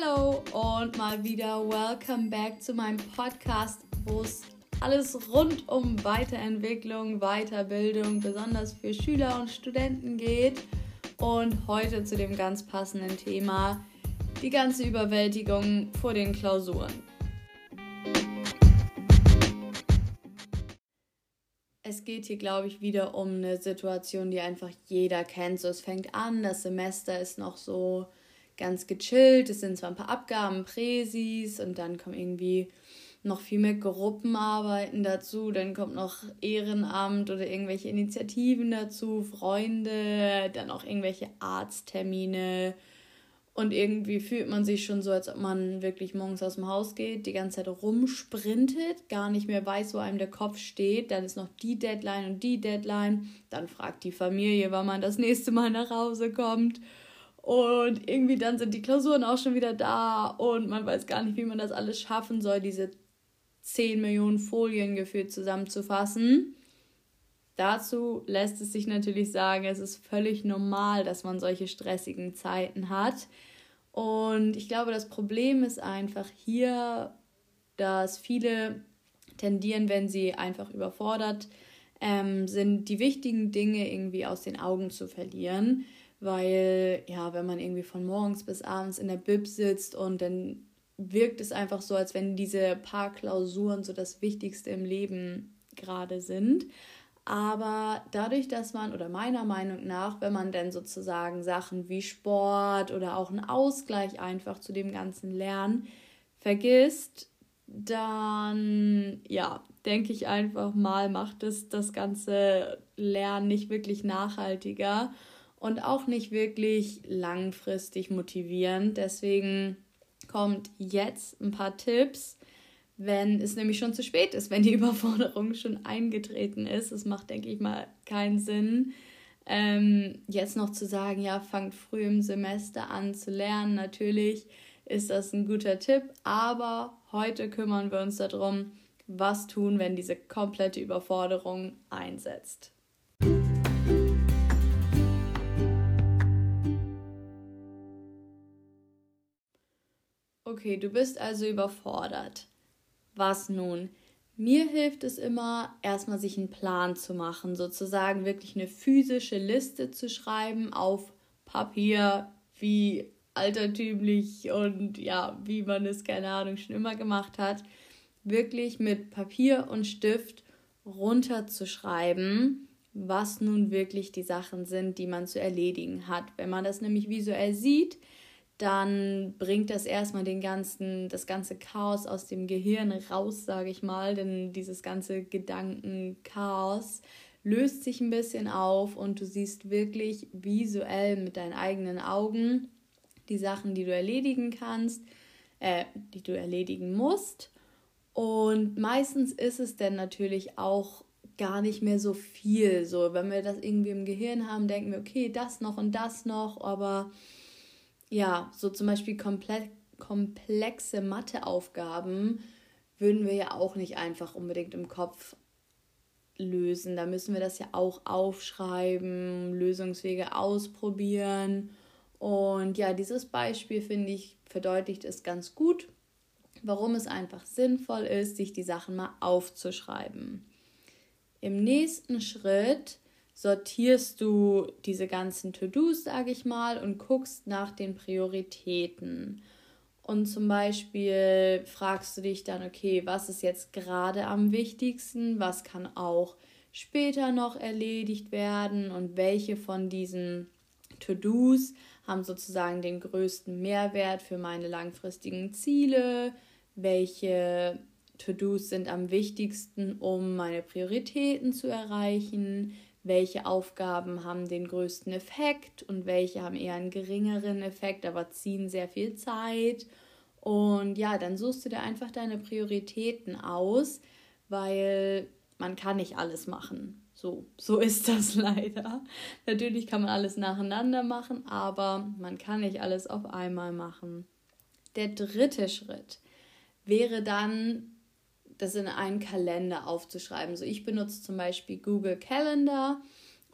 Hallo und mal wieder welcome back zu meinem Podcast, wo es alles rund um Weiterentwicklung, Weiterbildung, besonders für Schüler und Studenten geht. Und heute zu dem ganz passenden Thema, die ganze Überwältigung vor den Klausuren. Es geht hier, glaube ich, wieder um eine Situation, die einfach jeder kennt. So, es fängt an, das Semester ist noch so ganz gechillt. Es sind zwar ein paar Abgaben, Präsis und dann kommen irgendwie noch viel mehr Gruppenarbeiten dazu. Dann kommt noch Ehrenamt oder irgendwelche Initiativen dazu, Freunde, dann auch irgendwelche Arzttermine. Und irgendwie fühlt man sich schon so, als ob man wirklich morgens aus dem Haus geht, die ganze Zeit rumsprintet, gar nicht mehr weiß, wo einem der Kopf steht. Dann ist noch die Deadline und die Deadline. Dann fragt die Familie, wann man das nächste Mal nach Hause kommt. Und irgendwie dann sind die Klausuren auch schon wieder da und man weiß gar nicht, wie man das alles schaffen soll, diese 10 Millionen Folien gefühlt zusammenzufassen. Dazu lässt es sich natürlich sagen, es ist völlig normal, dass man solche stressigen Zeiten hat. Und ich glaube, das Problem ist einfach hier, dass viele tendieren, wenn sie einfach überfordert ähm, sind, die wichtigen Dinge irgendwie aus den Augen zu verlieren weil ja, wenn man irgendwie von morgens bis abends in der Bib sitzt und dann wirkt es einfach so, als wenn diese paar Klausuren so das Wichtigste im Leben gerade sind. Aber dadurch, dass man, oder meiner Meinung nach, wenn man dann sozusagen Sachen wie Sport oder auch einen Ausgleich einfach zu dem ganzen Lernen vergisst, dann, ja, denke ich einfach mal, macht es das ganze Lernen nicht wirklich nachhaltiger und auch nicht wirklich langfristig motivierend. Deswegen kommt jetzt ein paar Tipps, wenn es nämlich schon zu spät ist, wenn die Überforderung schon eingetreten ist. Es macht, denke ich mal, keinen Sinn, ähm, jetzt noch zu sagen, ja, fangt früh im Semester an zu lernen. Natürlich ist das ein guter Tipp, aber heute kümmern wir uns darum, was tun, wenn diese komplette Überforderung einsetzt. Okay, du bist also überfordert. Was nun? Mir hilft es immer, erstmal sich einen Plan zu machen, sozusagen wirklich eine physische Liste zu schreiben auf Papier, wie altertümlich und ja, wie man es, keine Ahnung, schon immer gemacht hat. Wirklich mit Papier und Stift runterzuschreiben, was nun wirklich die Sachen sind, die man zu erledigen hat. Wenn man das nämlich visuell sieht, dann bringt das erstmal den ganzen, das ganze Chaos aus dem Gehirn raus, sage ich mal, denn dieses ganze Gedankenchaos löst sich ein bisschen auf und du siehst wirklich visuell mit deinen eigenen Augen die Sachen, die du erledigen kannst, äh, die du erledigen musst. Und meistens ist es dann natürlich auch gar nicht mehr so viel. So, wenn wir das irgendwie im Gehirn haben, denken wir, okay, das noch und das noch, aber ja, so zum Beispiel komple komplexe Matheaufgaben würden wir ja auch nicht einfach unbedingt im Kopf lösen. Da müssen wir das ja auch aufschreiben, Lösungswege ausprobieren. Und ja, dieses Beispiel finde ich verdeutlicht es ganz gut, warum es einfach sinnvoll ist, sich die Sachen mal aufzuschreiben. Im nächsten Schritt sortierst du diese ganzen To-Dos, sage ich mal, und guckst nach den Prioritäten. Und zum Beispiel fragst du dich dann, okay, was ist jetzt gerade am wichtigsten, was kann auch später noch erledigt werden? Und welche von diesen To-Dos haben sozusagen den größten Mehrwert für meine langfristigen Ziele, welche To-Dos sind am wichtigsten, um meine Prioritäten zu erreichen, welche Aufgaben haben den größten Effekt und welche haben eher einen geringeren Effekt, aber ziehen sehr viel Zeit. Und ja, dann suchst du dir einfach deine Prioritäten aus, weil man kann nicht alles machen. So, so ist das leider. Natürlich kann man alles nacheinander machen, aber man kann nicht alles auf einmal machen. Der dritte Schritt wäre dann das in einen Kalender aufzuschreiben. So ich benutze zum Beispiel Google Calendar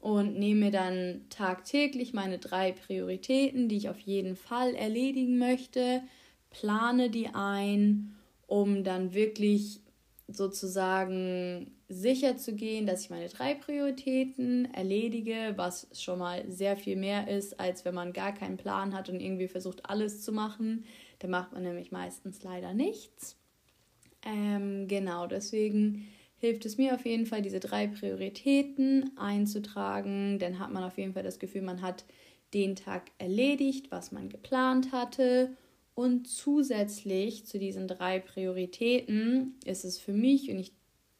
und nehme dann tagtäglich meine drei Prioritäten, die ich auf jeden Fall erledigen möchte, plane die ein, um dann wirklich sozusagen sicher zu gehen, dass ich meine drei Prioritäten erledige, was schon mal sehr viel mehr ist, als wenn man gar keinen Plan hat und irgendwie versucht, alles zu machen. Da macht man nämlich meistens leider nichts. Ähm, genau, deswegen hilft es mir auf jeden Fall, diese drei Prioritäten einzutragen. Dann hat man auf jeden Fall das Gefühl, man hat den Tag erledigt, was man geplant hatte. Und zusätzlich zu diesen drei Prioritäten ist es für mich und ich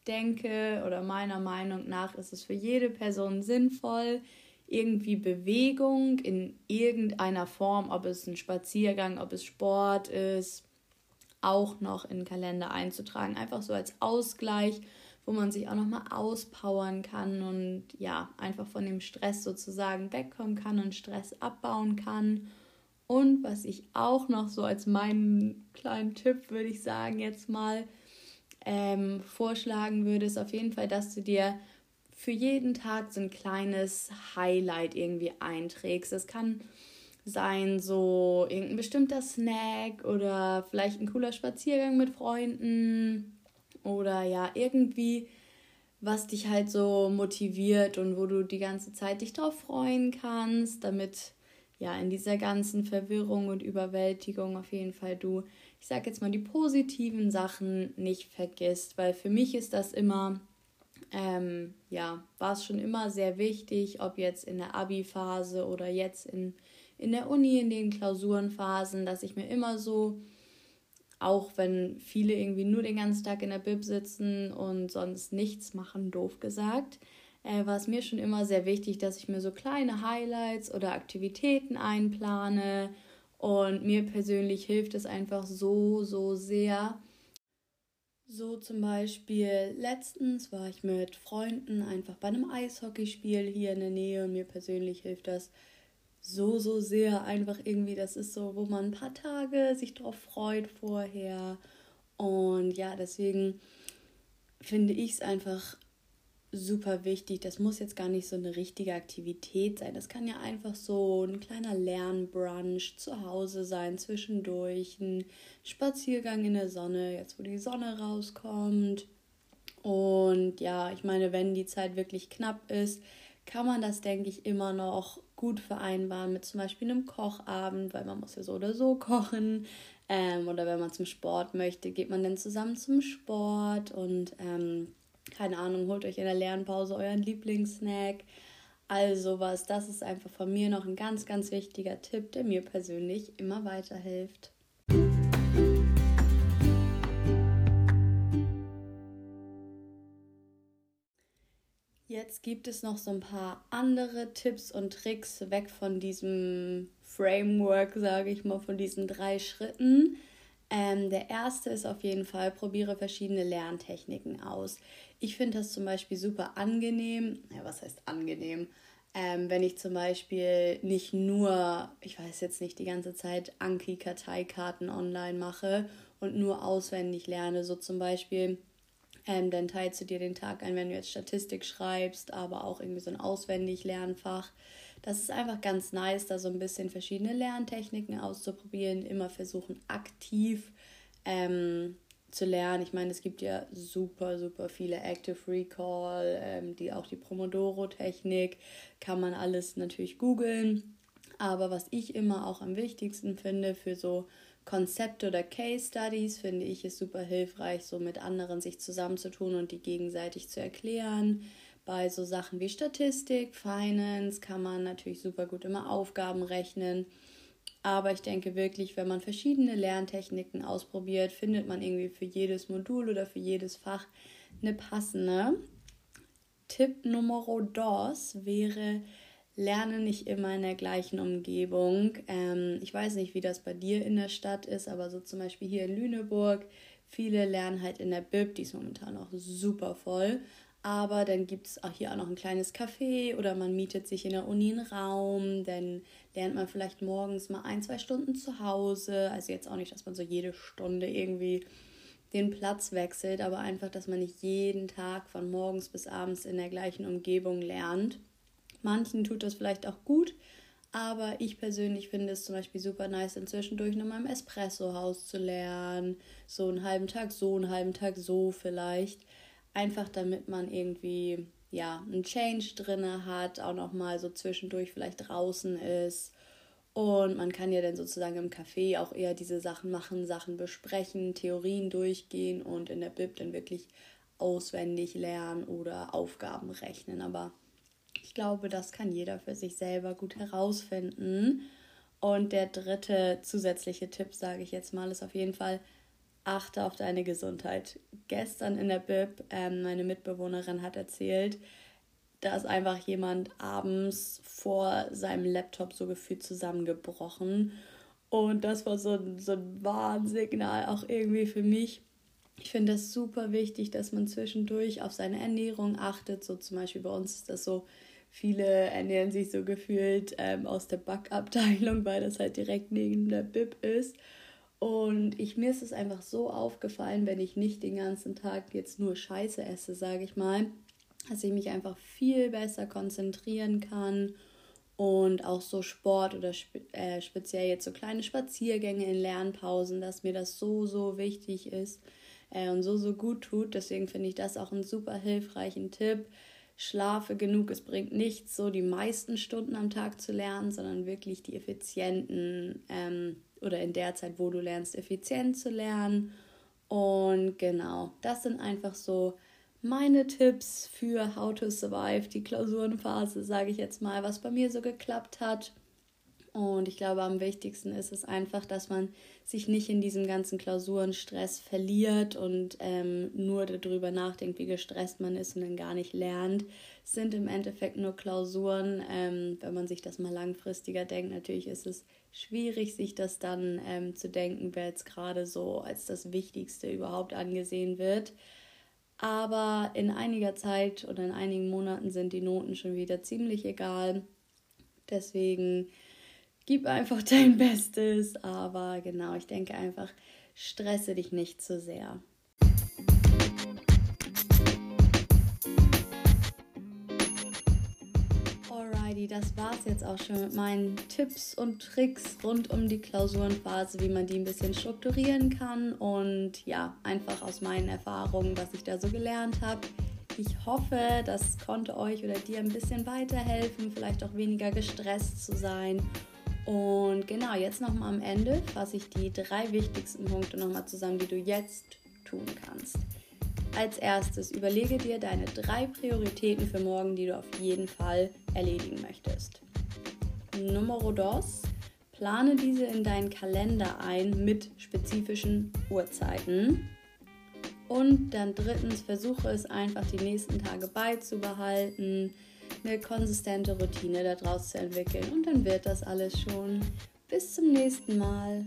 denke oder meiner Meinung nach ist es für jede Person sinnvoll, irgendwie Bewegung in irgendeiner Form, ob es ein Spaziergang, ob es Sport ist, auch noch in den Kalender einzutragen. Einfach so als Ausgleich, wo man sich auch nochmal auspowern kann und ja, einfach von dem Stress sozusagen wegkommen kann und Stress abbauen kann. Und was ich auch noch so als meinen kleinen Tipp, würde ich sagen, jetzt mal ähm, vorschlagen würde, ist auf jeden Fall, dass du dir für jeden Tag so ein kleines Highlight irgendwie einträgst. Das kann sein so irgendein bestimmter Snack oder vielleicht ein cooler Spaziergang mit Freunden oder ja irgendwie was dich halt so motiviert und wo du die ganze Zeit dich drauf freuen kannst, damit ja in dieser ganzen Verwirrung und Überwältigung auf jeden Fall du ich sage jetzt mal, die positiven Sachen nicht vergisst, weil für mich ist das immer, ähm, ja, war es schon immer sehr wichtig, ob jetzt in der Abi-Phase oder jetzt in, in der Uni, in den Klausurenphasen, dass ich mir immer so, auch wenn viele irgendwie nur den ganzen Tag in der Bib sitzen und sonst nichts machen, doof gesagt, äh, war es mir schon immer sehr wichtig, dass ich mir so kleine Highlights oder Aktivitäten einplane, und mir persönlich hilft es einfach so, so sehr. So zum Beispiel letztens war ich mit Freunden einfach bei einem Eishockeyspiel hier in der Nähe und mir persönlich hilft das so, so sehr. Einfach irgendwie, das ist so, wo man ein paar Tage sich drauf freut vorher. Und ja, deswegen finde ich es einfach super wichtig. Das muss jetzt gar nicht so eine richtige Aktivität sein. Das kann ja einfach so ein kleiner Lernbrunch zu Hause sein, zwischendurch, ein Spaziergang in der Sonne, jetzt wo die Sonne rauskommt. Und ja, ich meine, wenn die Zeit wirklich knapp ist, kann man das, denke ich, immer noch gut vereinbaren mit zum Beispiel einem Kochabend, weil man muss ja so oder so kochen. Ähm, oder wenn man zum Sport möchte, geht man dann zusammen zum Sport und ähm, keine Ahnung, holt euch in der Lernpause euren Lieblingssnack. All sowas. Das ist einfach von mir noch ein ganz, ganz wichtiger Tipp, der mir persönlich immer weiterhilft. Jetzt gibt es noch so ein paar andere Tipps und Tricks weg von diesem Framework, sage ich mal, von diesen drei Schritten. Ähm, der erste ist auf jeden Fall, probiere verschiedene Lerntechniken aus. Ich finde das zum Beispiel super angenehm. Ja, was heißt angenehm? Ähm, wenn ich zum Beispiel nicht nur, ich weiß jetzt nicht, die ganze Zeit Anki-Karteikarten online mache und nur auswendig lerne. So zum Beispiel, ähm, dann teilst du dir den Tag ein, wenn du jetzt Statistik schreibst, aber auch irgendwie so ein Auswendig-Lernfach. Das ist einfach ganz nice, da so ein bisschen verschiedene Lerntechniken auszuprobieren, immer versuchen aktiv ähm, zu lernen. Ich meine, es gibt ja super, super viele Active Recall, ähm, die auch die Pomodoro-Technik, kann man alles natürlich googeln. Aber was ich immer auch am wichtigsten finde für so Konzepte oder Case Studies, finde ich es super hilfreich, so mit anderen sich zusammenzutun und die gegenseitig zu erklären. Bei so Sachen wie Statistik, Finance kann man natürlich super gut immer Aufgaben rechnen. Aber ich denke wirklich, wenn man verschiedene Lerntechniken ausprobiert, findet man irgendwie für jedes Modul oder für jedes Fach eine passende. Tipp Nummer dos wäre, lerne nicht immer in der gleichen Umgebung. Ähm, ich weiß nicht, wie das bei dir in der Stadt ist, aber so zum Beispiel hier in Lüneburg, viele lernen halt in der Bib, die ist momentan auch super voll. Aber dann gibt es auch hier auch noch ein kleines Café oder man mietet sich in der Uni einen Raum. Dann lernt man vielleicht morgens mal ein, zwei Stunden zu Hause. Also jetzt auch nicht, dass man so jede Stunde irgendwie den Platz wechselt, aber einfach, dass man nicht jeden Tag von morgens bis abends in der gleichen Umgebung lernt. Manchen tut das vielleicht auch gut, Aber ich persönlich finde es zum Beispiel super nice, inzwischen durch nochmal im Espresso-Haus zu lernen. So einen halben Tag so, einen halben Tag so vielleicht. Einfach damit man irgendwie ja, einen Change drin hat, auch nochmal so zwischendurch vielleicht draußen ist. Und man kann ja dann sozusagen im Café auch eher diese Sachen machen, Sachen besprechen, Theorien durchgehen und in der Bib dann wirklich auswendig lernen oder Aufgaben rechnen. Aber ich glaube, das kann jeder für sich selber gut herausfinden. Und der dritte zusätzliche Tipp, sage ich jetzt mal, ist auf jeden Fall, achte auf deine Gesundheit. Gestern in der Bib, ähm, meine Mitbewohnerin hat erzählt, dass einfach jemand abends vor seinem Laptop so gefühlt zusammengebrochen. Und das war so so ein Warnsignal auch irgendwie für mich. Ich finde das super wichtig, dass man zwischendurch auf seine Ernährung achtet. So zum Beispiel bei uns ist das so, viele ernähren sich so gefühlt ähm, aus der Backabteilung, weil das halt direkt neben der Bib ist. Und ich, mir ist es einfach so aufgefallen, wenn ich nicht den ganzen Tag jetzt nur Scheiße esse, sage ich mal, dass ich mich einfach viel besser konzentrieren kann und auch so Sport oder spe äh, speziell jetzt so kleine Spaziergänge in Lernpausen, dass mir das so, so wichtig ist äh, und so, so gut tut. Deswegen finde ich das auch einen super hilfreichen Tipp. Schlafe genug, es bringt nichts, so die meisten Stunden am Tag zu lernen, sondern wirklich die effizienten ähm, oder in der Zeit, wo du lernst, effizient zu lernen. Und genau, das sind einfach so meine Tipps für How to Survive, die Klausurenphase, sage ich jetzt mal, was bei mir so geklappt hat. Und ich glaube, am wichtigsten ist es einfach, dass man sich nicht in diesem ganzen Klausurenstress verliert und ähm, nur darüber nachdenkt, wie gestresst man ist und dann gar nicht lernt. Es sind im Endeffekt nur Klausuren. Ähm, wenn man sich das mal langfristiger denkt, natürlich ist es schwierig, sich das dann ähm, zu denken, wer jetzt gerade so als das Wichtigste überhaupt angesehen wird. Aber in einiger Zeit oder in einigen Monaten sind die Noten schon wieder ziemlich egal. Deswegen gib einfach dein Bestes. Aber genau, ich denke einfach, stresse dich nicht zu sehr. Alrighty, das war's jetzt auch schon mit meinen Tipps und Tricks rund um die Klausurenphase, wie man die ein bisschen strukturieren kann und ja, einfach aus meinen Erfahrungen, was ich da so gelernt habe. Ich hoffe, das konnte euch oder dir ein bisschen weiterhelfen, vielleicht auch weniger gestresst zu sein. Und genau, jetzt nochmal am Ende fasse ich die drei wichtigsten Punkte nochmal zusammen, die du jetzt tun kannst. Als erstes überlege dir deine drei Prioritäten für morgen, die du auf jeden Fall erledigen möchtest. Numero dos, plane diese in deinen Kalender ein mit spezifischen Uhrzeiten. Und dann drittens, versuche es einfach die nächsten Tage beizubehalten, eine konsistente Routine daraus zu entwickeln und dann wird das alles schon. Bis zum nächsten Mal.